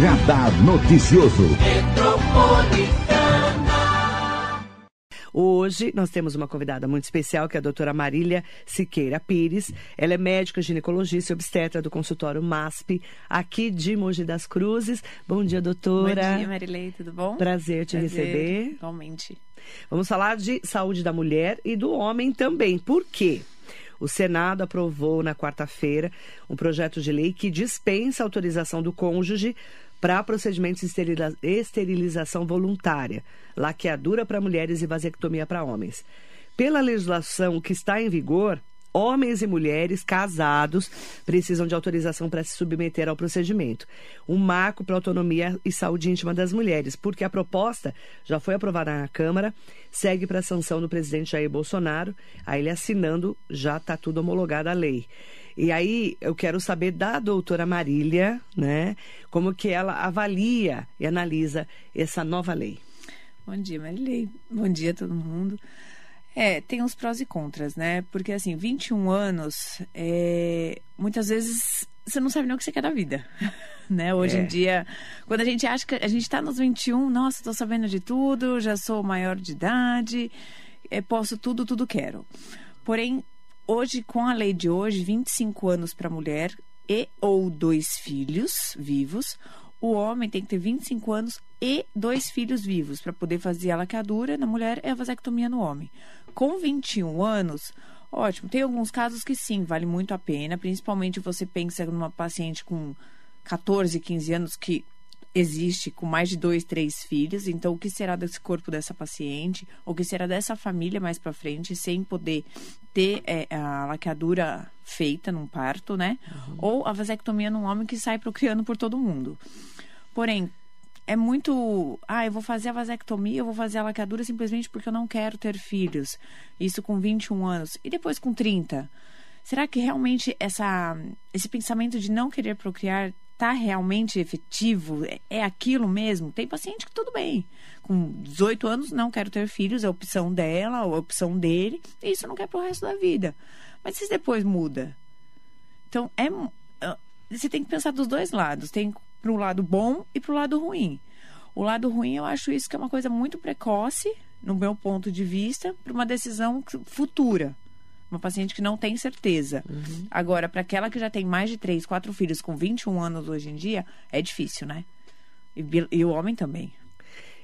Radar Noticioso. Hoje nós temos uma convidada muito especial, que é a doutora Marília Siqueira Pires. Ela é médica ginecologista e obstetra do consultório MASP, aqui de Mogi das Cruzes. Bom dia, doutora. Bom dia, Marilei, tudo bom? Prazer te Prazer, receber. Igualmente. Vamos falar de saúde da mulher e do homem também. Por quê? O Senado aprovou na quarta-feira um projeto de lei que dispensa a autorização do cônjuge para procedimentos de esterilização voluntária, laqueadura para mulheres e vasectomia para homens. Pela legislação que está em vigor, homens e mulheres casados precisam de autorização para se submeter ao procedimento. Um marco para a autonomia e saúde íntima das mulheres, porque a proposta já foi aprovada na Câmara, segue para a sanção do presidente Jair Bolsonaro, aí ele assinando, já está tudo homologado a lei. E aí eu quero saber da doutora Marília, né, como que ela avalia e analisa essa nova lei. Bom dia, Marilei. Bom dia a todo mundo. É, tem uns prós e contras, né? Porque, assim, 21 anos, é, muitas vezes você não sabe nem o que você quer da vida, né? Hoje É. em dia, quando a gente acha que a gente tá nos 21, nossa, tô sabendo de tudo, já sou maior de idade, é, posso tudo, tudo quero. Porém, hoje, com a lei de hoje, 25 anos para mulher e ou dois filhos vivos, o homem tem que ter 25 anos e dois filhos vivos para poder fazer a laqueadura na mulher e a vasectomia no homem. Com 21 anos, ótimo. Tem alguns casos que sim, vale muito a pena, principalmente você pensa numa paciente com 14, 15 anos que existe com mais de dois, três filhos. Então, o que será desse corpo dessa paciente? O que será dessa família mais para frente, sem poder ter é, a laqueadura feita num parto, né? Ou a vasectomia num homem que sai procriando por todo mundo. Porém, é muito. Ah, eu vou fazer a vasectomia, eu vou fazer a laqueadura simplesmente porque eu não quero ter filhos. Isso com 21 anos. E depois com 30? Será que realmente essa, esse pensamento de não querer procriar está realmente efetivo? É, é aquilo mesmo? Tem paciente que tudo bem. Com 18 anos, não quero ter filhos, é opção dela ou a opção dele, e isso não quer pro resto da vida. Mas se depois muda? Então, é, é- você tem que pensar dos dois lados. Tem para um lado bom e para o lado ruim. O lado ruim, eu acho isso que é uma coisa muito precoce, no meu ponto de vista, para uma decisão futura. Uma paciente que não tem certeza. Agora, para aquela que já tem mais de três, quatro filhos com 21 anos hoje em dia, é difícil, né? E, e o homem também.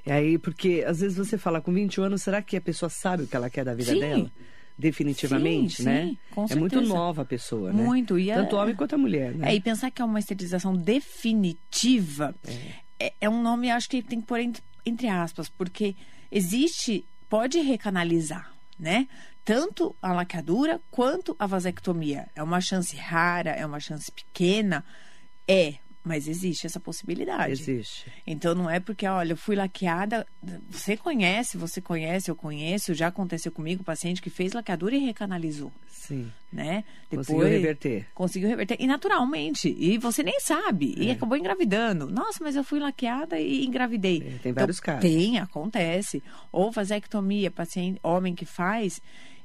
E aí, porque às vezes você fala com 21 anos, será que a pessoa sabe o que ela quer da vida Sim. dela? Definitivamente, Sim, né? sim, com é muito certeza. nova a pessoa, né? Muito, e é- Tanto o homem quanto a mulher, né? É, e pensar que é uma esterilização definitiva é, é um nome, acho que tem que pôr entre, entre aspas, porque existe, pode recanalizar, né? Tanto a laqueadura quanto a vasectomia. É uma chance rara, é uma chance pequena, é, mas existe essa possibilidade. Existe. Então não é porque, olha, eu fui laqueada. Você conhece, você conhece, eu conheço, já aconteceu comigo, paciente que fez laqueadura e recanalizou, Sim. né? Conseguiu reverter. Conseguiu reverter. E naturalmente. E você nem sabe. E É. acabou engravidando. Nossa, mas eu fui laqueada e engravidei. É, tem vários casos. Tem, acontece. Ou vasectomia, paciente, homem que faz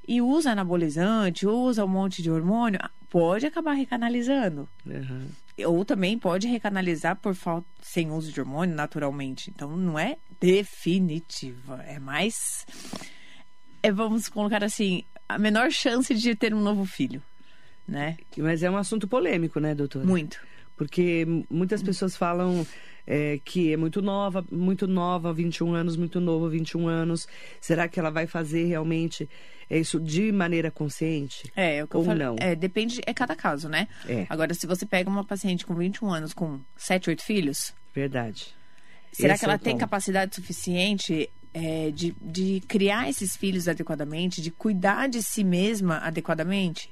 e usa anabolizante, usa um monte de hormônio, pode acabar recanalizando. Aham. Ou também pode recanalizar por falta sem uso de hormônio, naturalmente. Então não é definitiva. É mais. É, vamos colocar assim, a menor chance de ter um novo filho. Né? Mas é um assunto polêmico, né, doutora? Muito. Porque muitas pessoas falam é, que é muito nova, muito nova, 21 anos, muito novo, 21 anos. Será que ela vai fazer realmente é, isso de maneira consciente? É, é o que eu Ou falei. não? É, depende, é cada caso, né? É. Agora, se você pega uma paciente com 21 anos com 7, 8 filhos, Verdade. será Esse que é ela o tem ponto. capacidade suficiente é, de, de criar esses filhos adequadamente, de cuidar de si mesma adequadamente?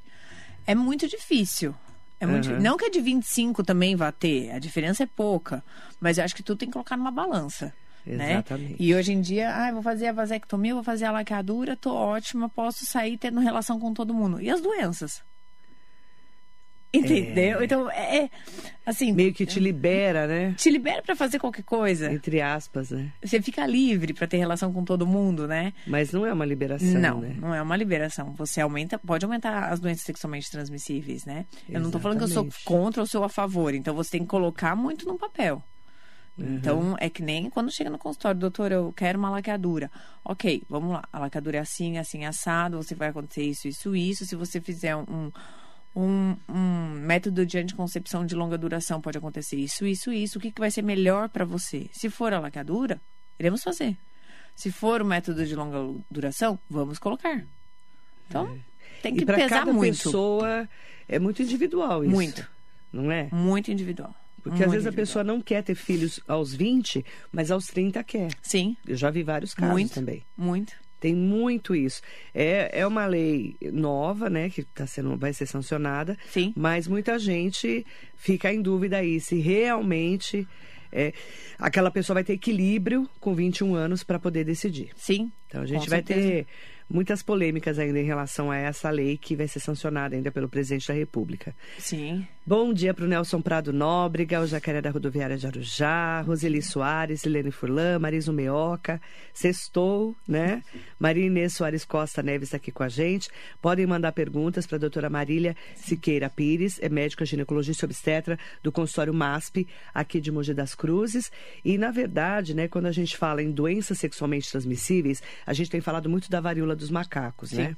É muito difícil. É muito, Aham. Não que a de 25 também vá ter, a diferença é pouca. Mas eu acho que tudo tem que colocar numa balança. Né? Exatamente. E hoje em dia, ah, vou fazer a vasectomia, vou fazer a laqueadura, tô ótima, posso sair tendo relação com todo mundo. E as doenças? Entendeu? Então, é, é, assim, Meio que te libera, né? te libera pra fazer qualquer coisa. Entre aspas, né? Você fica livre pra ter relação com todo mundo, né? Mas não é uma liberação, não, né? não é uma liberação. Você aumenta, pode aumentar as doenças sexualmente transmissíveis, né? Eu não tô falando que eu sou Exatamente. contra ou sou a favor. Então você tem que colocar muito no papel. Então, é que nem quando chega no consultório, doutor, eu quero uma laqueadura. Ok, vamos lá. A laqueadura é assim, assim, assado, você vai acontecer isso, isso, isso. Se você fizer um, um, um método de anticoncepção de longa duração, pode acontecer isso, isso, isso. O que, que vai ser melhor para você? Se for a laqueadura, iremos fazer. Se for o método de longa duração, vamos colocar. Então, tem que e pesar cada muito. pessoa é muito individual isso. Muito. Não é? Muito individual. Porque Muito às vezes a pessoa não quer ter filhos aos 20, mas aos 30 quer. Sim, Eu já vi vários casos muito. também. Muito. Tem muito isso. É, é uma lei nova, né, que tá sendo, vai ser sancionada, Sim. mas muita gente fica em dúvida aí se realmente é, aquela pessoa vai ter equilíbrio com 21 anos para poder decidir. Sim. Então a gente vai certeza. ter muitas polêmicas ainda em relação a essa lei que vai ser sancionada ainda pelo presidente da República. Sim. Bom dia para o Nelson Prado Nóbrega, o Jacaré da Rodoviária de Arujá, Roseli Soares, Helene Furlan, Mariso Meoca, Sextou, né? Maria Inês Soares Costa Neves está aqui com a gente. Podem mandar perguntas para a doutora Marília Siqueira Pires, é médica ginecologista e obstetra do consultório MASP, aqui de Mogi das Cruzes. E, na verdade, né, quando a gente fala em doenças sexualmente transmissíveis, a gente tem falado muito da varíola dos macacos, né?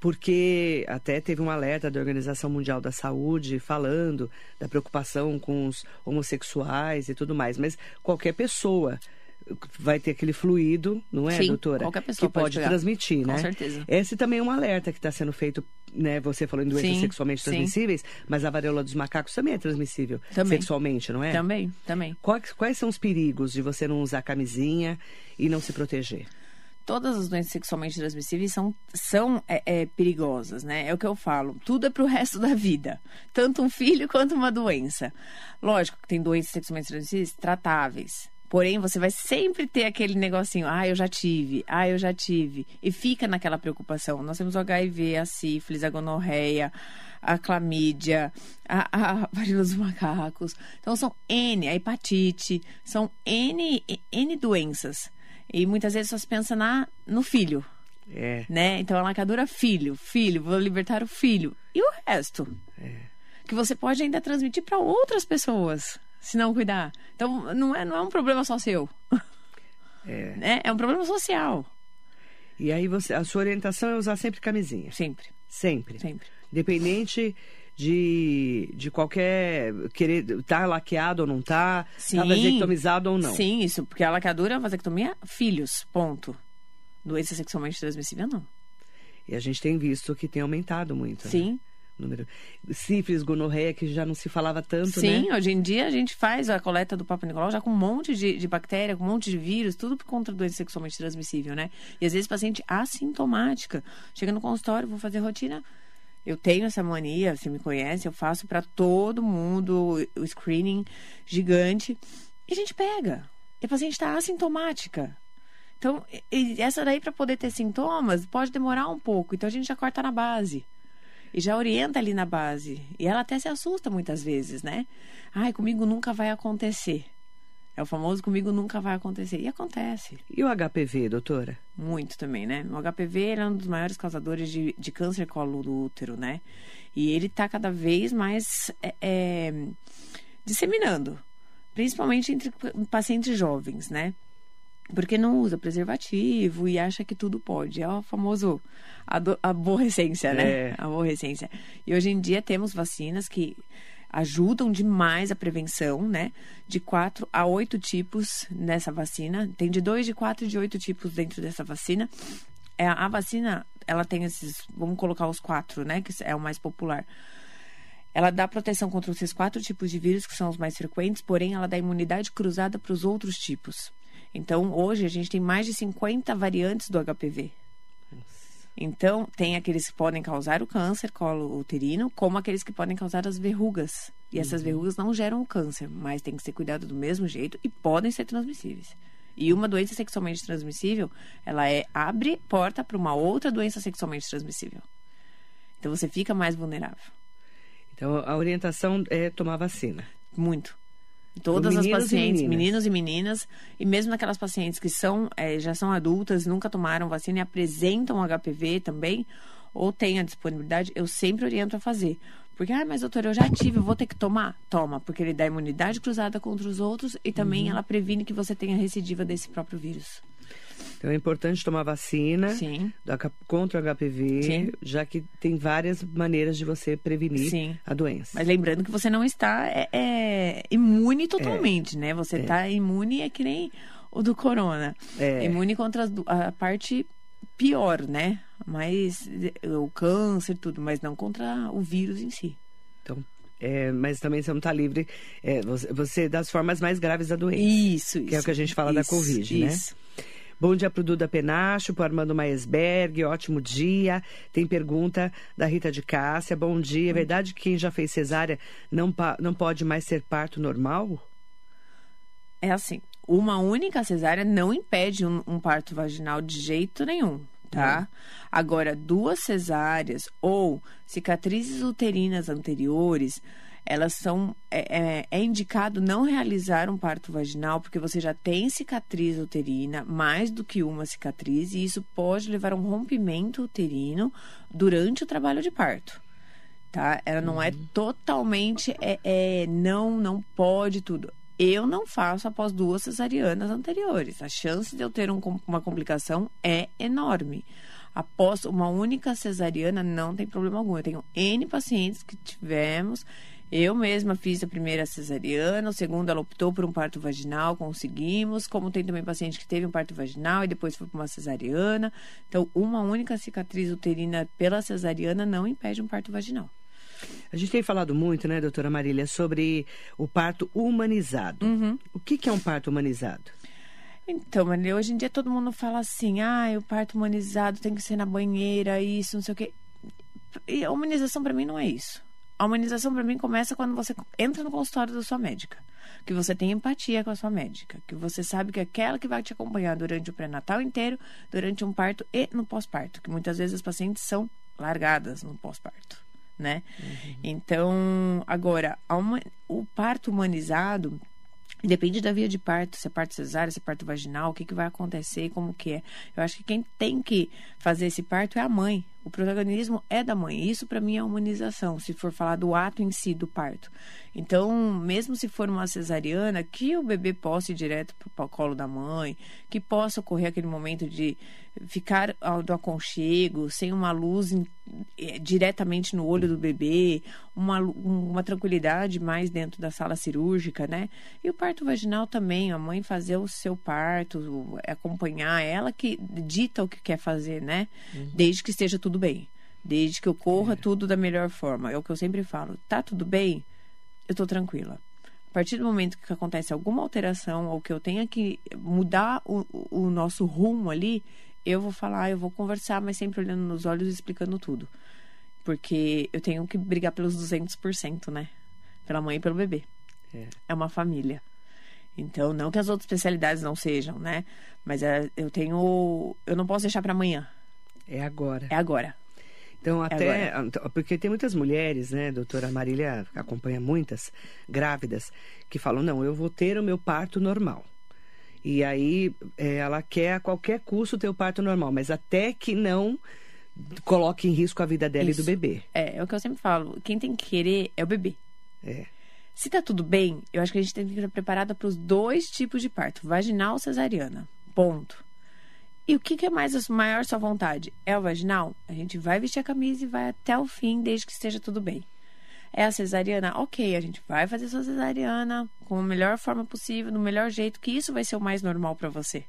Porque até teve um alerta da Organização Mundial da Saúde falando da preocupação com os homossexuais e tudo mais, mas qualquer pessoa vai ter aquele fluido, não é, Sim, doutora? qualquer pessoa que pode pode, transmitir, Com né? certeza. Esse também é um alerta que está sendo feito, né? Você falou em doenças Sim, sexualmente sim. transmissíveis, mas a varíola dos macacos também é transmissível Também. sexualmente, não é? Também, também. Quais, quais são os perigos de você não usar camisinha e não se proteger? Todas as doenças sexualmente transmissíveis são, são é, é, perigosas, né? É o que eu falo. Tudo é pro resto da vida. Tanto um filho quanto uma doença. Lógico que tem doenças sexualmente transmissíveis tratáveis. Porém, você vai sempre ter aquele negocinho, ah, eu já tive, ah, eu já tive. E fica naquela preocupação. Nós temos o HIV, a sífilis, a gonorreia, a clamídia, a, a varíola dos macacos. Então, são N, a hepatite, são N, N doenças. E muitas vezes só se pensa na, no filho, É. né? Então, a lacadura, filho, filho, vou libertar o filho. E o resto? Que você pode ainda transmitir para outras pessoas, se não cuidar. Então, não é, não é um problema só seu. É. Né? É um problema social. E aí você, a sua orientação é usar sempre camisinha. Sempre, Sempre. sempre. Independente de, de qualquer. querer. tá laqueado ou não tá, Sim. tá vasectomizado ou não. Sim, isso. Porque a lacadura, a vasectomia, filhos, ponto. Doença sexualmente transmissível, não. E a gente tem visto que tem aumentado muito. né? Sim. Número. Sífilis, gonorreia, que já não se falava tanto, Sim, né? hoje em dia a gente faz a coleta do Papa Nicolau já com um monte de, de bactéria, com um monte de vírus, tudo por conta doença sexualmente transmissível, né? E às vezes paciente assintomática. Chega no consultório, vou fazer rotina. Eu tenho essa mania, você me conhece, eu faço para todo mundo o screening gigante. E a gente pega. E a paciente está assintomática. Então, essa daí, para poder ter sintomas, pode demorar um pouco. Então, a gente já corta na base. E já orienta ali na base. E ela até se assusta muitas vezes, né? Ai, comigo nunca vai acontecer. É o famoso comigo nunca vai acontecer. E acontece. E o HPV, doutora? Muito também, né? O HPV é um dos maiores causadores de, de câncer colo do útero, né? E ele tá cada vez mais é, é, disseminando. Principalmente entre pacientes jovens, né? Porque não usa preservativo e acha que tudo pode. É o famoso aborrecência, né? É. Aborrecência. E hoje em dia temos vacinas que ajudam demais a prevenção, né? De quatro a oito tipos nessa vacina. Tem de dois, de quatro e de oito tipos dentro dessa vacina. É, a vacina, ela tem esses, vamos colocar os quatro, né? Que é o mais popular. Ela dá proteção contra esses quatro tipos de vírus, que são os mais frequentes, porém ela dá imunidade cruzada para os outros tipos. Então, hoje a gente tem mais de 50 variantes do HPV. Então, tem aqueles que podem causar o câncer colo uterino, como aqueles que podem causar as verrugas. E essas verrugas não geram o câncer, mas tem que ser cuidado do mesmo jeito e podem ser transmissíveis. E uma doença sexualmente transmissível, ela é abre porta para uma outra doença sexualmente transmissível. Então você fica mais vulnerável. Então, a orientação é tomar vacina. Muito. Todas as e pacientes, meninas. meninos e meninas, e mesmo naquelas pacientes que são, eh, já são adultas, nunca tomaram vacina e apresentam HPV também, ou têm a disponibilidade, eu sempre oriento a fazer. Porque, ah, mas doutor, eu já tive, eu vou ter que tomar? Toma, porque ele dá imunidade cruzada contra os outros e também Uhum. ela previne que você tenha recidiva desse próprio vírus. Então é importante tomar vacina Sim. da contra o HPV, Sim. já que tem várias maneiras de você prevenir Sim. a doença. Mas lembrando que você não está é, é, imune totalmente, né? Você está imune é que nem o do corona. É. Imune contra a parte pior, né? Mas o câncer tudo, mas não contra o vírus em si. Então, é, mas também você não está livre. é, você, você das formas mais graves da doença. Isso, isso. Que é o que a gente fala da Isso, Covid, né? isso. Bom dia pro Duda Penacho, pro Armando Maesberg, ótimo dia. Tem pergunta da Rita de Cássia. Bom dia. É verdade que quem já fez cesárea não, não pode mais ser parto normal? É assim, uma única cesárea não impede um, um parto vaginal de jeito nenhum, tá? Agora, duas cesáreas ou cicatrizes uterinas anteriores, elas são. É, é- é indicado não realizar um parto vaginal porque você já tem cicatriz uterina, mais do que uma cicatriz, e isso pode levar a um rompimento uterino durante o trabalho de parto tá? Ela não é totalmente é, é, não não pode tudo. Eu não faço após duas cesarianas anteriores. A chance de eu ter um uma complicação é enorme. Após uma única cesariana não tem problema algum. Eu tenho N pacientes que tivemos. Eu mesma fiz a primeira cesariana, o segundo ela optou por um parto vaginal, conseguimos. Como tem também paciente que teve um parto vaginal e depois foi para uma cesariana. Então, uma única cicatriz uterina pela cesariana não impede um parto vaginal. A gente tem falado muito, né, doutora Marília, sobre o parto humanizado. Uhum. O que, que é um parto humanizado? Então, Maria, hoje em dia todo mundo fala assim: ah, o parto humanizado tem que ser na banheira, isso, não sei o quê. E a humanização para mim não é isso. A humanização para mim começa quando você entra no consultório da sua médica. Que você tem empatia com a sua médica. Que você sabe que é aquela que vai te acompanhar durante o pré-natal inteiro, durante um parto e no pós-parto. Que muitas vezes as pacientes são largadas no pós-parto, né? Então, agora, a huma- o parto humanizado Depende da via de parto, se é parto cesárea, se é parto vaginal, o que, que vai acontecer como que é. Eu acho que quem tem que fazer esse parto é a mãe. O protagonismo é da mãe. Isso para mim é humanização, se for falar do ato em si do parto. Então, mesmo se for uma cesariana, que o bebê possa ir direto para o colo da mãe, que possa ocorrer aquele momento de ficar ao- do aconchego, sem uma luz em- eh, diretamente no olho do bebê, uma, um- uma tranquilidade mais dentro da sala cirúrgica, né? E o parto vaginal também, a mãe fazer o seu parto, acompanhar, ela que dita o que quer fazer, né? Desde que esteja tudo bem. Desde que ocorra tudo da melhor forma. É o que eu sempre falo. Tá tudo bem? Eu tô tranquila. A partir do momento que acontece alguma alteração ou que eu tenha que mudar o, o o nosso rumo ali, eu vou falar, eu vou conversar, mas sempre olhando nos olhos e explicando tudo. Porque eu tenho que brigar pelos 200%, né? Pela mãe e pelo bebê. É. É uma família. Então, não que as outras especialidades não sejam, né? Mas é, eu tenho. Eu não posso deixar para amanhã. É agora. É agora. Então, até. Porque tem muitas mulheres, né, doutora Marília acompanha muitas grávidas, que falam: não, eu vou ter o meu parto normal. E aí é, ela quer a qualquer custo ter o parto normal, mas até que não coloque em risco a vida dela Isso. e do bebê. É, é o que eu sempre falo. Quem tem que querer é o bebê. É. Se tá tudo bem, eu acho que a gente tem que estar preparada para os dois tipos de parto, vaginal ou cesariana. Ponto. E o que, que é mais a maior sua vontade? É o vaginal? A gente vai vestir a camisa e vai até o fim, desde que esteja tudo bem. É a cesariana? Ok, a gente vai fazer sua cesariana com a melhor forma possível, do melhor jeito, que isso vai ser o mais normal para você,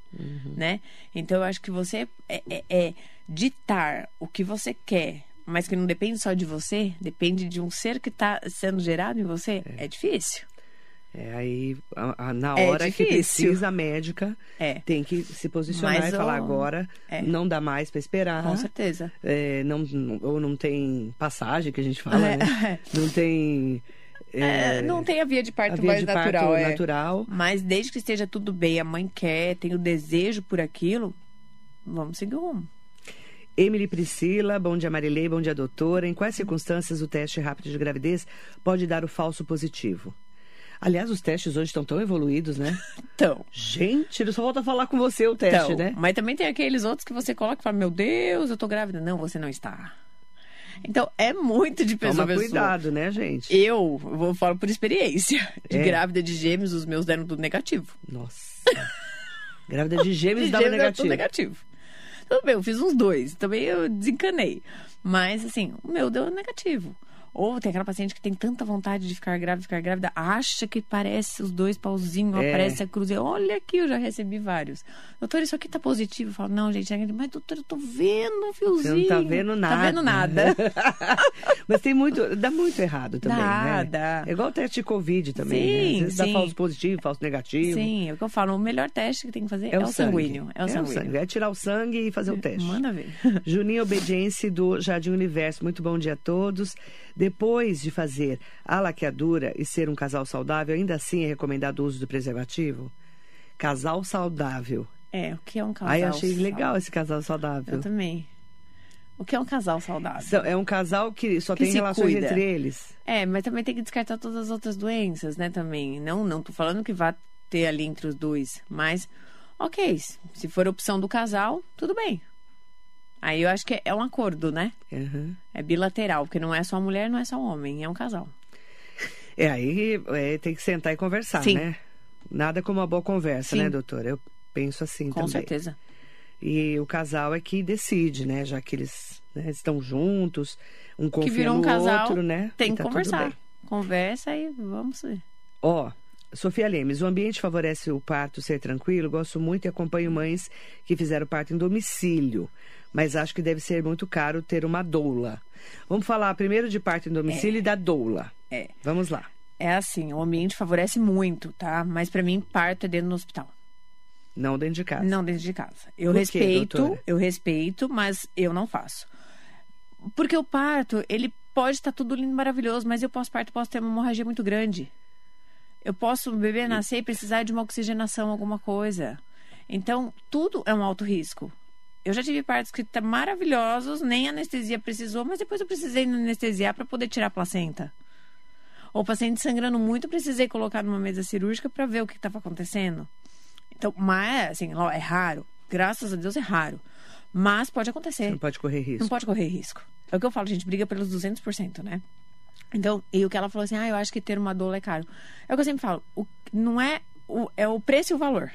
né? Então, eu acho que você é, é- é ditar o que você quer, mas que não depende só de você, depende de um ser que está sendo gerado em você, é, difícil. É, aí, a- a- na É hora que difícil. precisa, a médica É. tem que se posicionar Mas e falar agora, é. não dá mais para esperar. Com certeza. É, não, ou não tem passagem, que a gente fala, É. né? Não tem... é, É, não tem a via de parto via mais de natural, parto é. natural. Mas desde que esteja tudo bem, a mãe quer, tem o desejo por aquilo, vamos seguir o rumo. Emily Priscila, bom dia Marilei, bom dia doutora. Em quais circunstâncias o teste rápido de gravidez pode dar o falso positivo? Aliás, os testes hoje estão tão evoluídos, né? Então, Gente, só volta a falar com você o teste, então, né? mas também tem aqueles outros que você coloca e fala, meu Deus, eu tô grávida. Não, você não está. Então, é muito de pessoa Toma cuidado, né, gente? Eu, vou falar por experiência. De É. grávida de gêmeos, os meus deram tudo negativo. Nossa. Grávida de gêmeos De dava gêmeos deram tudo negativo. negativo. Tudo bem, eu fiz uns dois. Também eu desencanei. Mas, assim, o meu deu negativo. Ou tem aquela paciente que tem tanta vontade de ficar grávida, ficar grávida, acha que parece os dois pauzinhos, É. aparece a cruz. e Olha aqui, eu já recebi vários. Doutor, isso aqui tá positivo. Eu falo, não, gente, mas doutor, eu tô vendo um fiozinho. Você não tá vendo nada. Tá vendo nada. Mas tem muito, dá muito errado também, Dá, né? dá. É igual o teste de Covid também, né? Sim, Às vezes dá sim. falso positivo, falso negativo. Sim, é o que eu falo. O melhor teste que tem que fazer é, o, sangue. sanguíneo. É o sanguíneo. sangue. É tirar o sangue e fazer o teste. Manda ver. Juninho Obediência do Jardim Universo. Muito bom dia a todos. Depois de fazer a laqueadura e ser um casal saudável, ainda assim é recomendado o uso do preservativo? Casal saudável. É, o que é um casal Ai, achei legal saudável? esse casal saudável. Eu também. O que é um casal saudável? É um casal que só Que tem relações cuida. entre eles. É, mas também tem que descartar todas as outras doenças, né, também. Não, não tô falando que vá ter ali entre os dois, mas ok, se for opção do casal, tudo bem. Aí eu acho que é um acordo, né? Uhum. É bilateral, porque não é só mulher, não é só homem, é um casal. É, aí é, tem que sentar e conversar, Sim. né? Nada como uma boa conversa, Sim. né, doutora? Eu penso assim Com também. certeza. E o casal é que decide, né? Já que eles né, estão juntos, um Que confia virou no um casal, outro, né? tem que tá conversar. Conversa e vamos ver. Ó, Sofia Lemes, o ambiente favorece o parto ser tranquilo? Gosto muito e acompanho mães que fizeram parto em domicílio, mas acho que deve ser muito caro ter uma doula. Vamos falar primeiro de parto em domicílio e da doula. É. Vamos lá. É assim, o ambiente favorece muito, tá? Mas pra mim, parto é dentro do hospital. Não dentro de casa. Não dentro de casa. Eu Por quê, respeito, doutora? eu respeito, mas eu não faço. Porque o parto, ele pode estar tudo lindo, maravilhoso, mas eu pós-parto posso ter uma hemorragia muito grande. Eu posso, o bebê nascer e precisar de uma oxigenação, alguma coisa. Então, tudo é um alto risco. Eu já tive partos que estão maravilhosos, nem anestesia precisou, mas depois eu precisei anestesiar para poder tirar a placenta. Ou paciente sangrando muito, precisei colocar numa mesa cirúrgica para ver o que estava acontecendo. Então, mas, assim, ó, é raro. Graças a Deus é raro. Mas pode acontecer. Não pode correr risco. Não pode correr risco. É o que eu falo, a gente briga pelos 200%, né? Então, e o que ela falou assim, ah, eu acho que ter uma doula é caro. É o que eu sempre falo, o, não é o, é o preço e o valor.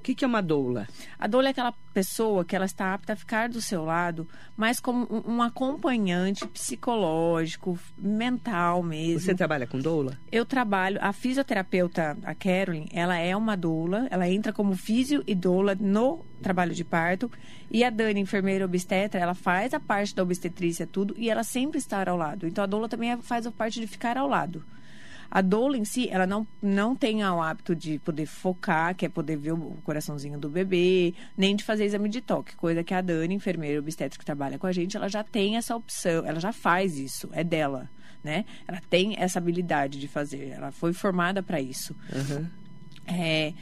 O que, que é uma doula? A doula é aquela pessoa que ela está apta a ficar do seu lado, mas como um, acompanhante psicológico, mental mesmo. Você trabalha com doula? Eu trabalho, a fisioterapeuta, a Carolyn, ela é uma doula, ela entra como físio e doula no trabalho de parto. E a Dani, enfermeira obstetra, ela faz a parte da obstetrícia, tudo, e ela sempre está ao lado. Então a doula também é- faz a parte de ficar ao lado. A doula em si, ela não, não tem o hábito de poder focar, que é poder ver o coraçãozinho do bebê, nem de fazer exame de toque, coisa que a Dani, enfermeira obstetra que trabalha com a gente, ela já tem essa opção, ela já faz isso, é dela, né? Ela tem essa habilidade de fazer, ela foi formada para isso. Uhum. É,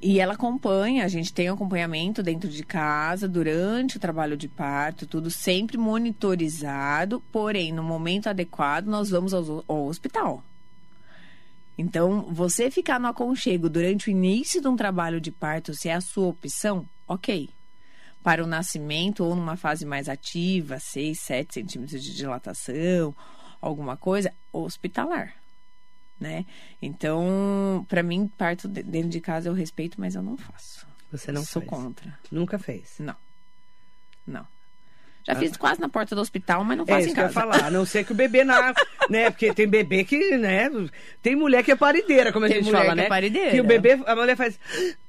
e ela acompanha, a gente tem um acompanhamento dentro de casa durante o trabalho de parto, tudo sempre monitorizado, porém, no momento adequado, nós vamos ao, ao hospital. Então, você ficar no aconchego durante o início de um trabalho de parto, se é a sua opção, ok. Para o nascimento ou numa fase mais ativa, 6, 7 centímetros de dilatação, alguma coisa, hospitalar né? Então, para mim, parto de- dentro de casa eu respeito, mas eu não faço. Você não Sou faz. contra. Nunca fez. Não. Não. Já fiz quase na porta do hospital, mas não Ah. É faço isso em que eu ia casa. falar, a não ser que o bebê na, né? Porque tem bebê que, né? Tem mulher que é parideira, como a Tem gente mulher fala, que é né? parideira. Que o bebê, a mulher faz,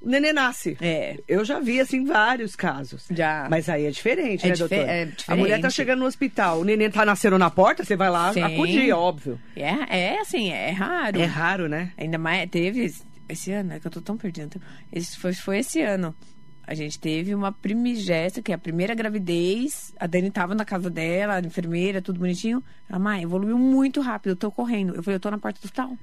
o nenê nasce. É. Eu já vi, assim, vários casos. Já. Mas aí é diferente, É né, doutora? é A mulher tá diferente. chegando no hospital, o neném tá nascendo na porta, você vai lá Sim. acudir, óbvio. É, é assim, é raro. É raro, né? Ainda mais, teve esse- esse ano, é que eu tô tão perdida. Esse foi, foi esse ano. A gente teve uma primigesta, que é a primeira gravidez. A Dani tava na casa dela, a enfermeira, tudo bonitinho. Ela, mãe, evoluiu muito rápido, eu tô correndo. Eu falei, eu tô na porta do hospital.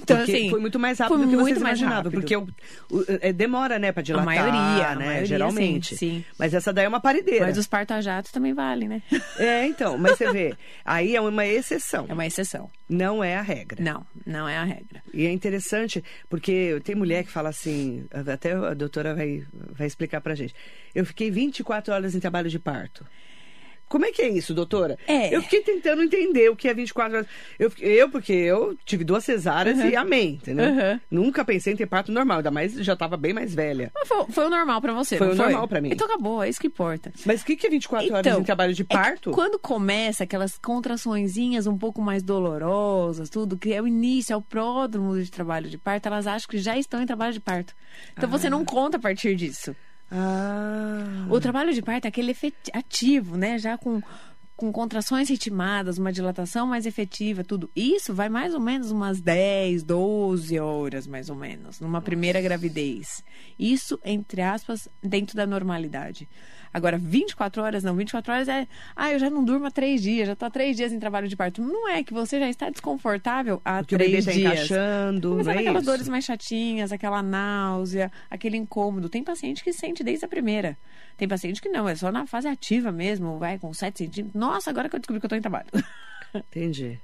Então, Porque assim. foi muito mais rápido do que muito vocês imaginavam. Porque o, o- é, demora, né, pra dilatar, maioria, a né? maioria, geralmente. sim, sim. Mas essa daí é uma parideira. Mas os partajatos também valem, né? É, então, mas você vê, aí é uma exceção, É uma exceção. não é a regra. Não, não é a regra. E é interessante, porque tem mulher que fala assim, até a doutora vai, vai explicar pra gente. Eu fiquei 24 horas em trabalho de parto. Como é que é isso, doutora? É. Eu fiquei tentando entender o que é 24 horas. Eu, eu porque eu tive duas cesáreas e amei, entendeu? Uhum. Nunca pensei em ter parto normal, ainda mais já tava bem mais velha. Mas foi, foi o normal pra você, Foi o normal pra mim. Então acabou, é isso que importa. Mas o que, que é 24 horas em trabalho de é parto? quando começa aquelas contraçõezinhas um pouco mais dolorosas, tudo, que é o início, é o pródromo de trabalho de parto, elas acham que já estão em trabalho de parto. Então você não conta a partir disso. Ah. O trabalho de parto é aquele ativo, né? Já com, com contrações ritmadas, uma dilatação mais efetiva, tudo. Isso vai mais ou menos umas 10, 12 horas, mais ou menos, numa primeira gravidez. Isso, entre aspas, dentro da normalidade. Agora, 24 horas, não. 24 horas é. Ah, eu já não durmo há três dias, já tô há três dias em trabalho de parto. Não é que você já está desconfortável há Porque o bebê três dias. encaixando, não Começando é aquelas isso? dores mais chatinhas, aquela náusea, aquele incômodo. Tem paciente que sente desde a primeira. Tem paciente que não, é só na fase ativa mesmo, vai com 7 centímetros. Nossa, agora que eu descobri que eu tô em trabalho. Entendi.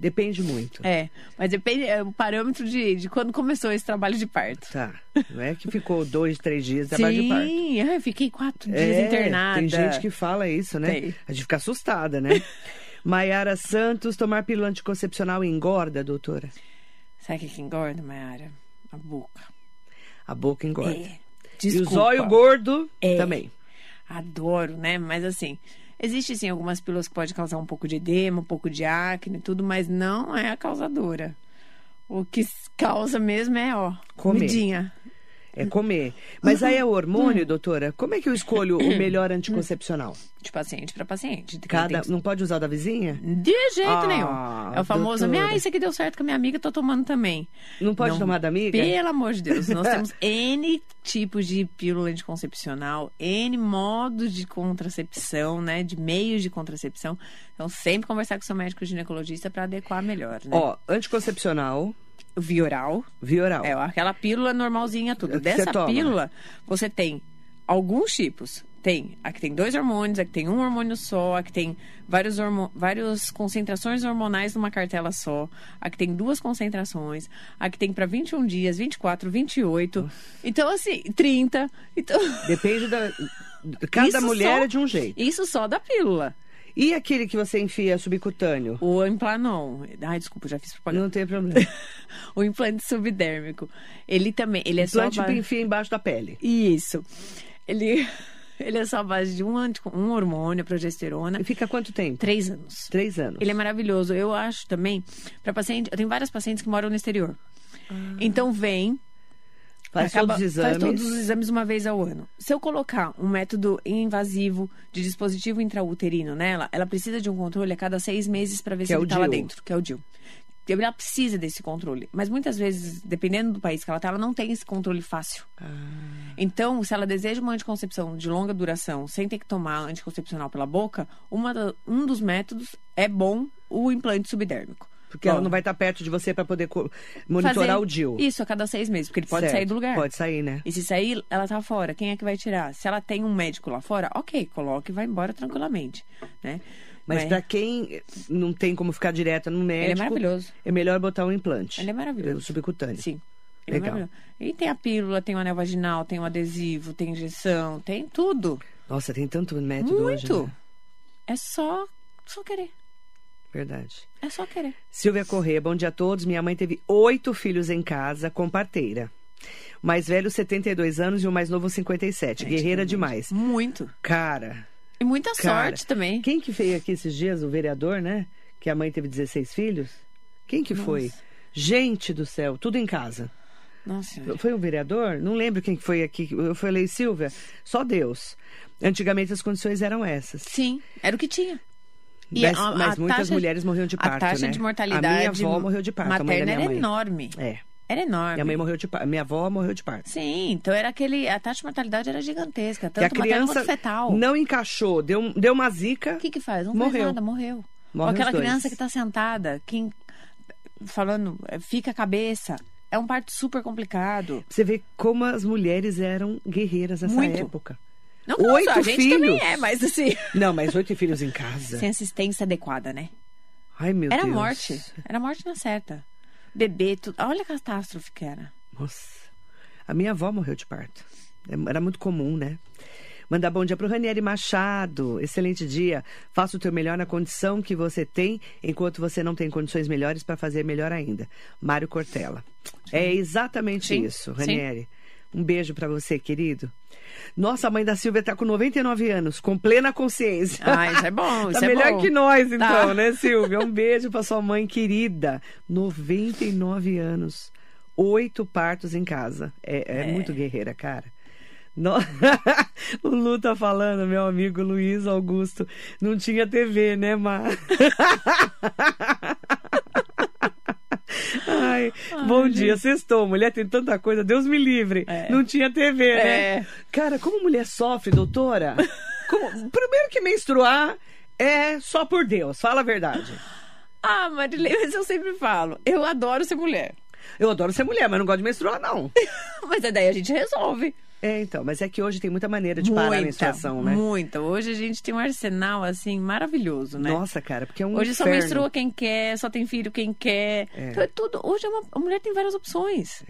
Depende muito. É, mas depende, é o parâmetro de, de quando começou esse trabalho de parto. Tá. Não é que ficou dois, três dias de trabalho de parto. Sim, eu fiquei quatro dias É, internada. Tem gente que fala isso, né? Tem. A gente fica assustada, né? Maiara Santos, tomar pílula anticoncepcional engorda, doutora? Sabe o que engorda, Mayara? A boca. A boca engorda. É. E o Desculpa. zóio gordo É. também. Adoro, né? Mas assim, existe sim algumas pílulas que pode causar um pouco de edema, um pouco de acne tudo, mas não é a causadora. O que causa mesmo é, ó, Comer. comidinha. É comer. Mas aí é o hormônio, doutora? Como é que eu escolho o melhor anticoncepcional? De paciente para paciente. Cada... tem- Não pode usar o da vizinha? De jeito Ah, nenhum. É o famoso, doutora. ah, isso aqui deu certo com a minha amiga, tô tomando também. Não pode Não. tomar da amiga? Pelo amor de Deus, nós temos N tipos de pílula anticoncepcional, N modos de contracepção, né? De meios de contracepção. Então, sempre conversar com seu médico ginecologista para adequar melhor, né? Ó, anticoncepcional, Via oral, via oral. é aquela pílula normalzinha, tudo. Você Dessa toma. pílula, você tem alguns tipos. Tem a que tem dois hormônios, a que tem um hormônio só, a que tem vários hormo várias concentrações hormonais numa cartela só, a que tem duas concentrações, a que tem para 21 dias, 24, 28. Então, assim, 30. Então, Depende da. Cada Isso mulher só- é de um jeito. isso só da pílula. E aquele que você enfia subcutâneo? O implanon. Ai, desculpa, já fiz propaganda. Não tem problema. o implante subdérmico. Ele também, ele é Implante só. ba- enfia embaixo da pele. Isso. Ele, ele é só a base de um, anti- um hormônio, a progesterona. E fica quanto tempo? Três anos. Três anos. Ele é maravilhoso. Eu acho também, para paciente, eu tenho várias pacientes que moram no exterior. Então vem, Faz acaba- todos os exames. faz todos os exames uma vez ao ano. Se eu colocar um método invasivo de dispositivo intrauterino nela, ela precisa de um controle a cada seis meses para ver se é ele está lá dentro, que é o DIL. Ela precisa desse controle. Mas muitas vezes, dependendo do país que ela está, ela não tem esse controle fácil. Ah. Então, se ela deseja uma anticoncepção de longa duração, sem ter que tomar anticoncepcional pela boca, uma um dos métodos é bom o implante subdérmico. Porque ela Ó, não vai estar perto de você para poder monitorar fazer o DIL. Isso, a cada seis meses, porque ele pode Certo. sair do lugar. Pode sair, né? E se sair, ela tá fora. Quem é que vai tirar? Se ela tem um médico lá fora, ok, coloque e vai embora tranquilamente, né? Mas para quem não tem como ficar direta no médico, Ele é maravilhoso. é melhor botar um implante. Ele é maravilhoso. O subcutâneo. Sim. Ele é Legal. maravilhoso. E tem a pílula, tem o anel vaginal, tem o adesivo, tem injeção, tem tudo. Nossa, tem tanto método hoje, Muito. né? É só, só querer. Verdade. É só querer. Silvia Corrêa, bom dia a todos. Minha mãe teve oito filhos em casa com parteira. O mais velho, 72 anos, e o mais novo, 57. Guerreira demais. Muito. Cara, E muita Cara, sorte também. quem que veio aqui esses dias? O vereador, né? Que a mãe teve 16 filhos? Quem que foi? Gente do céu, tudo em casa. Nossa. Foi um vereador? Não lembro quem que foi aqui. Eu falei, Silvia, só Deus. Antigamente as condições eram essas. Sim, era o que tinha. Mas, a- mas a muitas taxa- mulheres morriam de parto, A taxa né? de mortalidade A minha avó morreu de parto, a mãe materna era enorme. É. Era enorme. Minha mãe morreu de parto. Minha avó morreu de parto. Sim, então era aquele. A taxa de mortalidade era gigantesca. Que a Tanto materna criança quanto fetal. não encaixou, deu, deu uma zica. O que que faz? Não Morreu. faz nada, morreu. Morre Ou aquela criança que está sentada, quem falando, eh, fica a cabeça. É um parto super complicado. Você vê como as mulheres eram guerreiras nessa Muito. época. Não Oito a gente filhos? também é, mas assim. Não, mas oito filhos em casa. Sem assistência adequada, né? Ai, meu Era Deus. morte. Era morte na certa. Bebê, tudo. Olha a catástrofe que era. Nossa. A minha avó morreu de parto. É- Era muito comum, né? Mandar bom dia pro Ranieri Machado. Excelente dia. Faça o teu melhor na condição que você tem, enquanto você não tem condições melhores para fazer melhor ainda. Mário Cortella. É exatamente Sim, isso, sim. Um beijo para você, querido. Nossa, a mãe da Silvia tá com 99 anos, com plena consciência. Ah, isso é bom, isso tá é melhor bom. que nós, então, Tá. né, Silvia? Um beijo pra sua mãe querida. 99 anos. Oito partos em casa. É, é muito guerreira, cara. No- o Lu tá falando, meu amigo Luiz Augusto. Não tinha TV, né, Mar? Ai, bom dia, sextou. Mulher tem tanta coisa, Deus me livre. É. Não tinha TV, né? É. Cara, como mulher sofre, doutora? Como- Primeiro que menstruar é só por Deus, fala a verdade. Ah, Marilene, mas eu sempre falo, eu adoro ser mulher. Eu adoro ser mulher, mas não gosto de menstruar, não. Mas daí a gente resolve. É, então, mas é que hoje tem muita maneira de parar a menstruação, né? Muita. Hoje a gente tem um arsenal, assim, maravilhoso, né? Nossa, cara, porque é um Hoje só inferno. menstrua quem quer, só tem filho quem quer. É. Então é tudo. Hoje é uma, a mulher tem várias opções.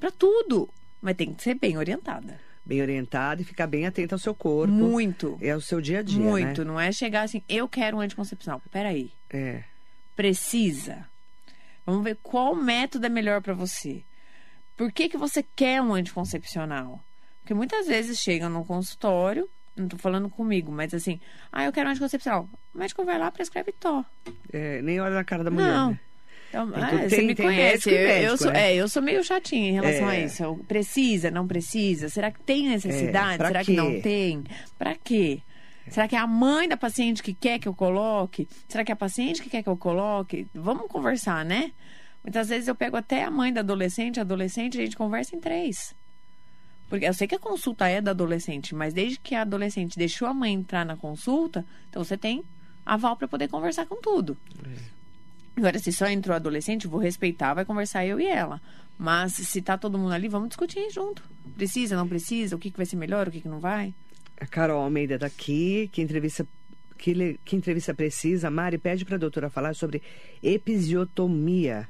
Pra tudo. Mas tem que ser bem orientada. Bem orientada e ficar bem atenta ao seu corpo. Muito. É o seu dia a dia, Muito. né? Não é chegar assim, eu quero um anticoncepcional. Peraí. É. Precisa. Vamos ver qual método é melhor pra você. Por que, que você quer um anticoncepcional? Porque muitas vezes chegam no consultório, não tô falando comigo, mas assim, ah, eu quero anticoncepcional. O médico vai lá, prescreve Tó. É, nem olha na cara da mulher. Não. né? Então, Tem ah, tudo- você tem- me tem conhece. médico e eu, eu médico, sou, né? é, eu sou meio chatinha em relação É. a isso. Precisa, não precisa? Será que tem necessidade? É, Será quê? que não tem? Pra quê? Será que é a mãe da paciente que quer que eu coloque? Será que é a paciente que quer que eu coloque? Vamos conversar, né? Muitas vezes eu pego até a mãe da adolescente, adolescente, a gente conversa em três. Porque eu sei que a consulta é da adolescente, mas desde que a adolescente deixou a mãe entrar na consulta, então você tem aval para poder conversar com tudo. Agora, se só entrou adolescente, vou respeitar, vai conversar eu e ela. Mas se tá todo mundo ali, vamos discutir junto. Precisa, não precisa? O que, que vai ser melhor, o que, que não vai? A Carol Almeida daqui, que entrevista, que, que entrevista precisa. Mari pede pra doutora falar sobre episiotomia.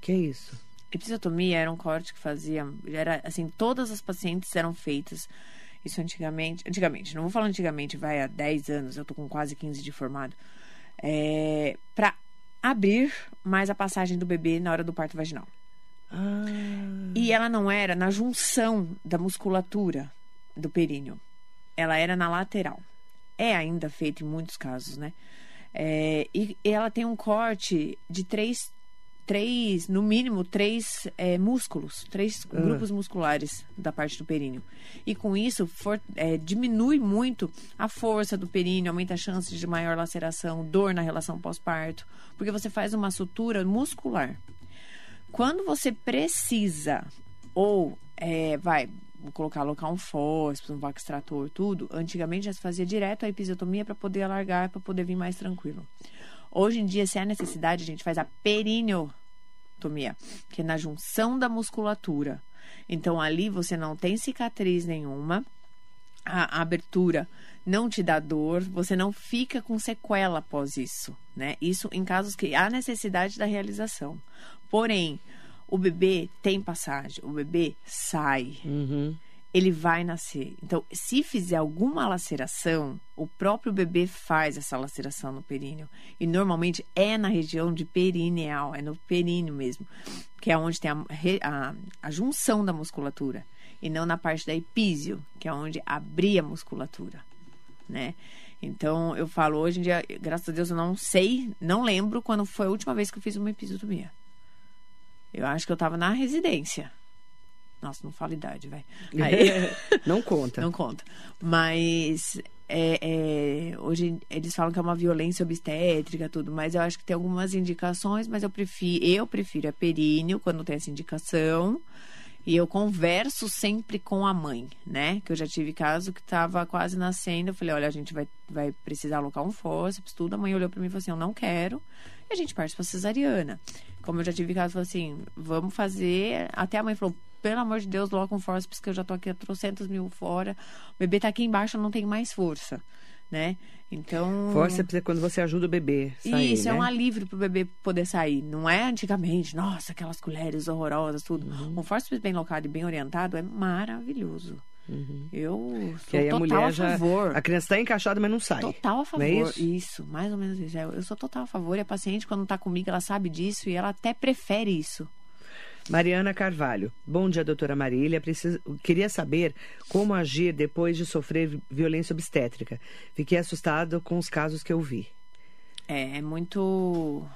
Que é isso? Episiotomia era um corte que fazia. Era assim, todas as pacientes eram feitas. Isso antigamente. Antigamente, não vou falar antigamente, vai há 10 anos, eu tô com quase 15 de formado. É, para abrir mais a passagem do bebê na hora do parto vaginal. Ah, E ela não era na junção da musculatura do períneo. Ela era na lateral. É ainda feito em muitos casos, né? É, e ela tem um corte de três, três no mínimo, três é, músculos, três grupos musculares da parte do períneo. E com isso, for- é, diminui muito a força do períneo, aumenta a chance de maior laceração, dor na relação pós-parto, porque você faz uma sutura muscular. Quando você precisa, ou é, vai colocar alocar um fósforo, um vaco extrator, tudo, antigamente já se fazia direto a episiotomia para poder alargar, para poder vir mais tranquilo. Hoje em dia, se há necessidade, a gente faz a que é na junção da musculatura. Então ali você não tem cicatriz nenhuma, a, a abertura não te dá dor, você não fica com sequela após isso, né? Isso em casos que há necessidade da realização. Porém, o bebê tem passagem, o bebê sai, uhum. Ele vai nascer. Então, se fizer alguma laceração, o próprio bebê faz essa laceração no períneo. E normalmente é na região de perineal, é no períneo mesmo, que é onde tem a, a, a junção da musculatura. E não na parte da epísio, que é onde abria a musculatura, né? Então, eu falo, hoje em dia, graças a Deus, eu não sei, não lembro quando foi a última vez que eu fiz uma episiotomia. Eu acho que eu tava na residência. Nossa, não fala idade, vai. Não conta. não conta. Mas é, é, hoje eles falam que é uma violência obstétrica, tudo, mas eu acho que tem algumas indicações, mas eu prefiro, eu prefiro a períneo quando tem essa indicação. E eu converso sempre com a mãe, né? Que eu já tive caso que tava quase nascendo. Eu falei, olha, a gente vai, vai precisar alocar um fórceps, tudo. A mãe olhou pra mim e falou assim, eu não quero. E a gente parte pra cesariana. Como eu já tive caso, falou assim, vamos fazer. Até a mãe falou, pelo amor de Deus, logo um fórceps, que eu já tô aqui há trocentos mil fora. O bebê tá aqui embaixo, eu não tenho mais força, né? Então. Fórceps é quando você ajuda o bebê a sair, Isso, né? é um alívio pro bebê poder sair. Não é antigamente, nossa, aquelas colheres horrorosas, tudo. Uhum. Um fórceps bem locado e bem orientado é maravilhoso. Eu Que sou aí a total mulher a já. favor. A criança está encaixada, mas não sai. Total a favor. Não é isso? isso? mais ou menos isso. Eu eu sou total a favor. E a paciente, quando tá comigo, ela sabe disso e ela até prefere isso. Mariana Carvalho. Bom dia, doutora Marília. Preciso... Queria saber como agir depois de sofrer violência obstétrica. Fiquei assustado com os casos que eu vi. É, é muito.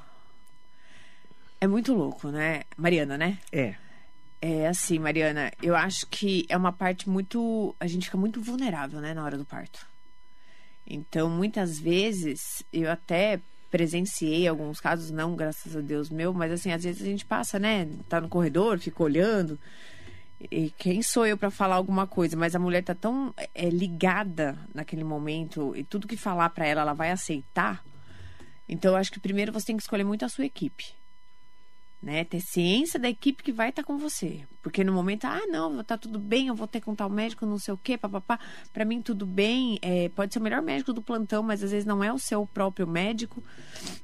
É muito louco, né? Mariana, né? É. É assim, Mariana, eu acho que é uma parte muito. A gente fica muito vulnerável, né, na hora do parto. Então, muitas vezes, eu até presenciei alguns casos, não graças a Deus meu, mas assim, às vezes a gente passa, né? Tá no corredor, fica olhando. E quem sou eu para falar alguma coisa? Mas a mulher tá tão é, ligada naquele momento e tudo que falar para ela, ela vai aceitar. Então, eu acho que primeiro você tem que escolher muito a sua equipe né? Ter ciência da equipe que vai estar com você. Porque no momento, ah, não, tá tudo bem, eu vou ter que contar o médico, não sei o quê, papapá. Pra mim, tudo bem. É, pode ser o melhor médico do plantão, mas às vezes não é o seu próprio médico.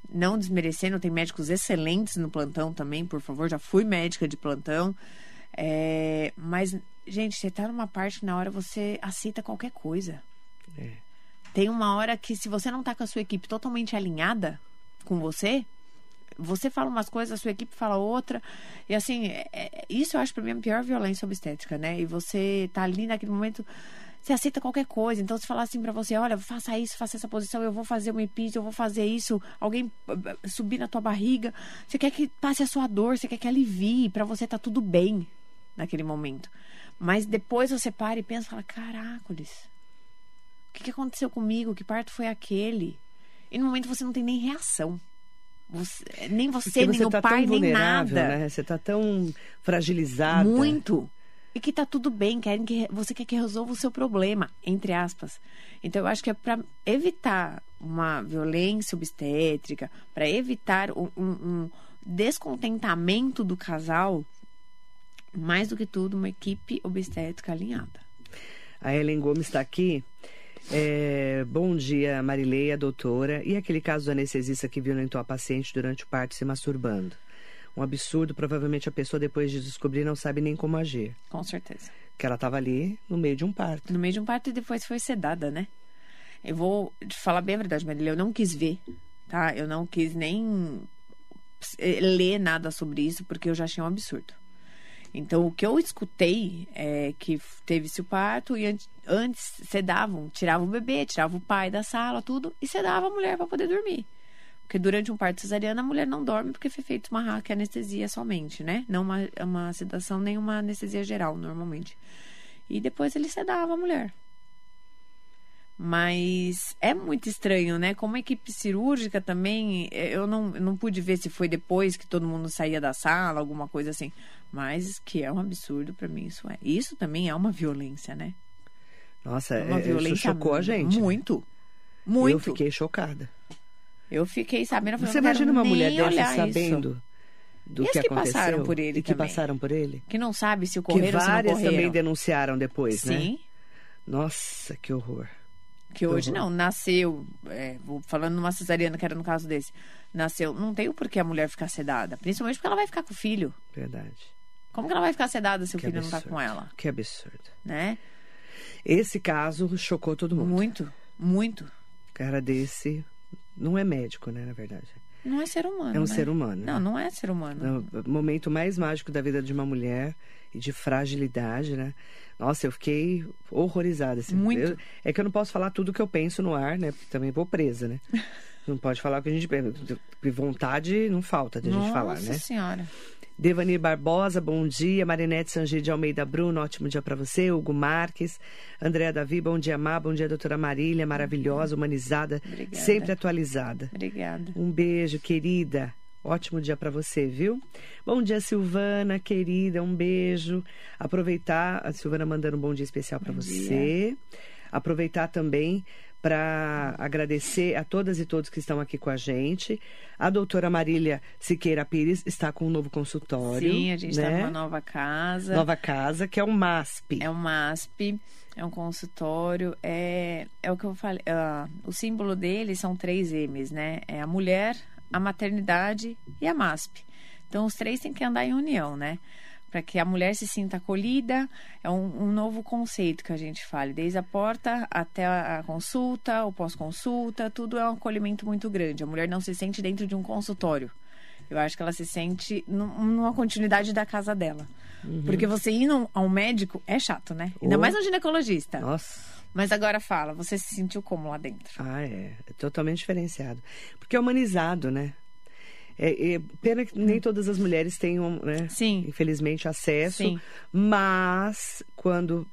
Não desmerecendo, tem médicos excelentes no plantão também, por favor. Já fui médica de plantão. É, mas, gente, você tá numa parte que na hora você aceita qualquer coisa. É. Tem uma hora que, se você não tá com a sua equipe totalmente alinhada com você, você fala umas coisas, a sua equipe fala outra. E assim, é- é- isso eu acho pra mim a pior violência obstétrica, né? E você tá ali naquele momento, você aceita qualquer coisa. Então, se falar assim pra você, olha, faça isso, faça essa posição, eu vou fazer uma epíse, eu vou fazer isso, alguém subir na tua barriga. Você quer que passe a sua dor, você quer que alivie, pra você tá tudo bem naquele momento. Mas depois você para e pensa, fala, caracoles, o que, que aconteceu comigo? Que parto foi aquele? E no momento você não tem nem reação. Você- nem você, Porque nem você o tá pai, nem nada. né? Você tá tão fragilizada. Muito. E que tá tudo bem, querem que você quer que resolva o seu problema, entre aspas. Então eu acho que é para evitar uma violência obstétrica, para evitar um, um- um descontentamento do casal, mais do que tudo, uma equipe obstétrica alinhada. A Ellen Gomes está aqui. É, bom dia, Marileia, doutora. E aquele caso do anestesista que violentou a paciente durante o parto se masturbando? Um absurdo, provavelmente a pessoa, depois de descobrir, não sabe nem como agir. Com certeza. Que ela estava ali no meio de um parto. No meio de um parto e depois foi sedada, né? Eu vou te falar bem a verdade, Marília. Eu não quis ver, tá? Eu não quis nem eh, ler nada sobre isso, porque eu já achei um absurdo. Então, o que eu escutei é que teve-se o parto e antes, sedavam, tiravam o bebê, tiravam o pai da sala, tudo, e sedava a mulher para poder dormir. Porque durante um parto cesariano a mulher não dorme porque foi feita uma raque anestesia somente, né? Não uma, uma sedação nem uma anestesia geral, normalmente. E depois ele sedava a mulher. Mas é muito estranho, né? Como a equipe cirúrgica também, eh, eu não, eu não pude ver se foi depois que todo mundo saía da sala, alguma coisa assim. Mas que é um absurdo pra mim, isso é. Isso também é uma violência, né? Nossa, É uma é, violência isso chocou a gente. Muito. Muito. Eu fiquei chocada. Eu fiquei sabendo. Você imagina uma mulher dessa sabendo Isso. do E que que aconteceu? passaram por ele e que também? passaram por ele? Que não sabe se o Que correram ou se não várias também denunciaram depois, né? Sim. Nossa, que horror. Que hoje horror. não, nasceu, é, vou falando numa cesariana, que era no caso desse, nasceu, não tem o porquê a mulher ficar sedada, principalmente porque ela vai ficar com o filho. Verdade. Como que ela vai ficar sedada se o Que filho não tá absurdo. com ela, Que absurdo. né? Esse caso chocou todo mundo. Muito, muito. cara desse não é médico, né, na verdade. Não é ser humano, É um né? ser humano. Não, não é ser humano. É o momento mais mágico da vida de uma mulher e de fragilidade, né? Nossa, eu fiquei horrorizada. Assim. Muito. Eu- é que eu não posso falar tudo que eu penso no ar, né? Porque também vou presa, né? Não pode falar o que a gente pensa. Vontade não falta de a gente Nossa falar, né? senhora. Devanir Barbosa, bom dia. Marinete Sangi de Almeida Bruno, ótimo dia para você. Hugo Marques. Andréa Davi, bom dia, Má. Bom dia, doutora Marília, maravilhosa, humanizada, Obrigada. sempre atualizada. Obrigada. Um beijo, querida. Ótimo dia para você, viu? Bom dia, Silvana, querida. Um beijo. Aproveitar, a Silvana mandando um bom dia especial para você. Aproveitar também para agradecer a todas e todos que estão aqui com a gente. A doutora Marília Siqueira Pires está com um novo consultório. Sim, a gente está né? numa nova casa. Nova casa, que é o MASP. É um MASP, é um consultório, é, é o que eu falei. ah, o símbolo dele são três M's, né? É a mulher, a maternidade e a MASP. Então, os três têm que andar em união, né? Para que a mulher se sinta acolhida. É um, um, novo conceito que a gente fala, desde a porta até a, consulta, o pós-consulta, tudo é um acolhimento muito grande. A mulher não se sente dentro de um consultório. Eu acho que ela se sente numa continuidade da casa dela. Uhum. Porque você ir num, a um médico é chato, né? Ainda oh. mais um ginecologista. Nossa. Mas agora fala, você se sentiu como lá dentro? Ah, é. É totalmente diferenciado. Porque é humanizado, né? É, é, pena que nem todas as mulheres tenham, né? Sim. Infelizmente, acesso. Sim. Mas quando.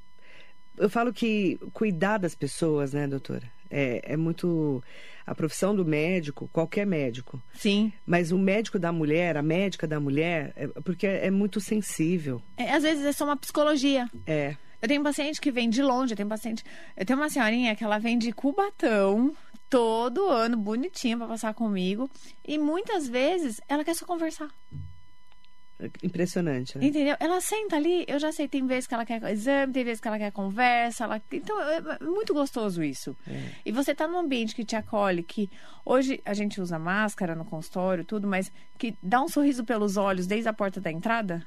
Eu falo que cuidar das pessoas, né, doutora? É, é muito. A profissão do médico, qualquer médico. Sim. Mas o médico da mulher, a médica da mulher, é, porque é, muito sensível. É, às vezes é só uma psicologia. É. Eu tenho paciente que vem de longe, eu tenho paciente. Eu tenho uma senhorinha que ela vem de Cubatão todo ano, bonitinha, para passar comigo. E muitas vezes ela quer só conversar. Impressionante, né? Entendeu? Ela senta ali, eu já sei, tem vezes que ela quer exame, tem vezes que ela quer conversa. Ela... Então, é, é muito gostoso isso. É. E você tá num ambiente que te acolhe, que hoje a gente usa máscara no consultório, tudo, mas que dá um sorriso pelos olhos desde a porta da entrada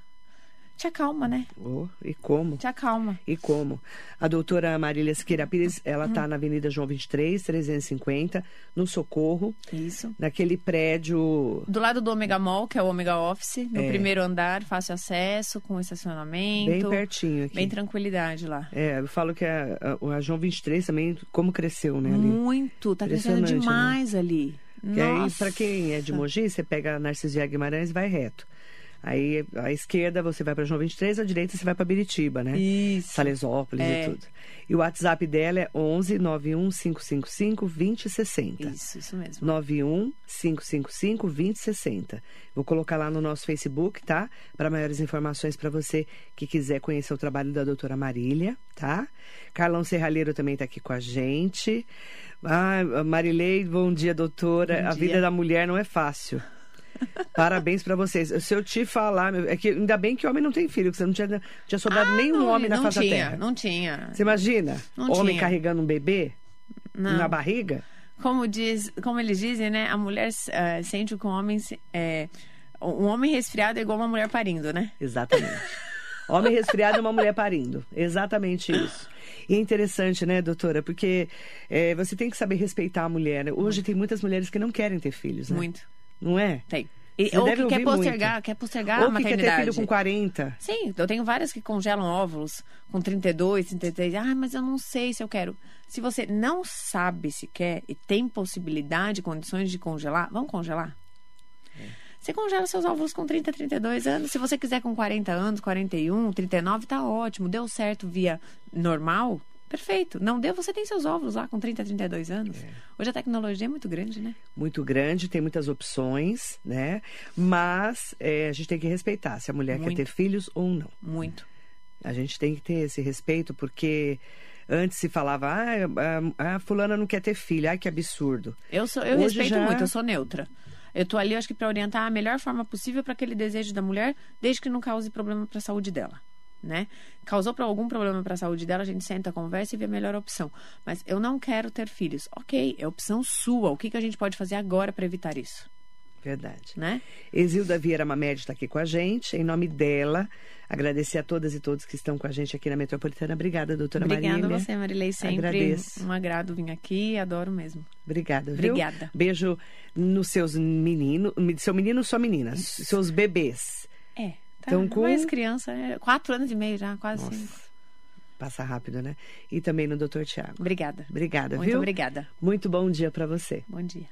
te acalma, né? Oh, e como? Te acalma. E como? A doutora Marília Siqueira Pires, ela está uhum. na Avenida João 23, 350, no Socorro. Isso. Naquele prédio... Do lado do Omega Mall, que é o Omega Office, no é. primeiro andar, fácil acesso, com estacionamento. Bem pertinho aqui. Bem tranquilidade lá. É, eu falo que a, a, a João 23 também, como cresceu, né? Ali. Muito, tá crescendo né? demais né? ali. Que Nossa. aí, pra quem é de Mogi, você pega Narciso Guimarães e vai reto. Aí, à esquerda, você vai para João 23, à direita, você vai para Biritiba, né? Isso. Salesópolis é. e tudo. E o WhatsApp dela é 11 91 555 2060. Isso, isso mesmo. 91 555 2060. Vou colocar lá no nosso Facebook, tá? Para maiores informações para você que quiser conhecer o trabalho da doutora Marília, tá? Carlão Serralheiro também está aqui com a gente. Ah, Marilei, bom dia, doutora. Bom dia. A vida da mulher não é fácil. Parabéns para vocês. Se eu te falar, é que ainda bem que homem não tem filho, que você não tinha, tinha sobrado ah, nenhum não, homem na face tinha, da terra. Não tinha. Você imagina? Não homem tinha. carregando um bebê não. na barriga? Como diz, como eles dizem, né? A mulher uh, sente o homem é, um homem resfriado é igual uma mulher parindo, né? Exatamente. homem resfriado é uma mulher parindo. Exatamente isso. E é interessante, né, doutora? Porque é, você tem que saber respeitar a mulher. Né? Hoje tem muitas mulheres que não querem ter filhos, né? Muito. Não é? Tem. E, ou que quer postergar, muito. quer postergar ou a maternidade. Ou que quer ter filho com 40. Sim, eu tenho várias que congelam óvulos com 32, 33. Ah, mas eu não sei se eu quero. Se você não sabe se quer e tem possibilidade, condições de congelar, vamos congelar. É. Você congela seus óvulos com 30, 32 anos. Se você quiser com 40 anos, 41, 39, tá ótimo. Deu certo via normal, Perfeito. Não deu, você tem seus óvulos lá com 30, 32 anos. É. Hoje a tecnologia é muito grande, né? Muito grande, tem muitas opções, né? Mas é, a gente tem que respeitar se a mulher muito. quer ter filhos ou não. Muito. A gente tem que ter esse respeito, porque antes se falava, ah, a, a fulana não quer ter filho, ai que absurdo. Eu, sou, eu respeito já... muito, eu sou neutra. Eu tô ali, acho que para orientar a melhor forma possível para aquele desejo da mulher, desde que não cause problema para a saúde dela né? Causou para algum problema para a saúde dela, a gente senta, conversa e vê a melhor opção. Mas eu não quero ter filhos. Ok, é opção sua. O que, que a gente pode fazer agora para evitar isso? Verdade. Né? Exilda Vieira Mamed está aqui com a gente. Em nome dela, agradecer a todas e todos que estão com a gente aqui na Metropolitana. Obrigada, doutora Marília. Obrigada a você, Marilei. Sempre Agradeço. um agrado vir aqui. Adoro mesmo. Obrigada, viu? Obrigada. Beijo nos seus meninos, seu menino e sua menina, seus bebês. É. Então, com... Mais criança, é quatro anos e meio já, quase Nossa. cinco. Passa rápido, né? E também no Dr. Tiago. Obrigada. Obrigada, Muito viu? obrigada. Muito bom dia para você. Bom dia.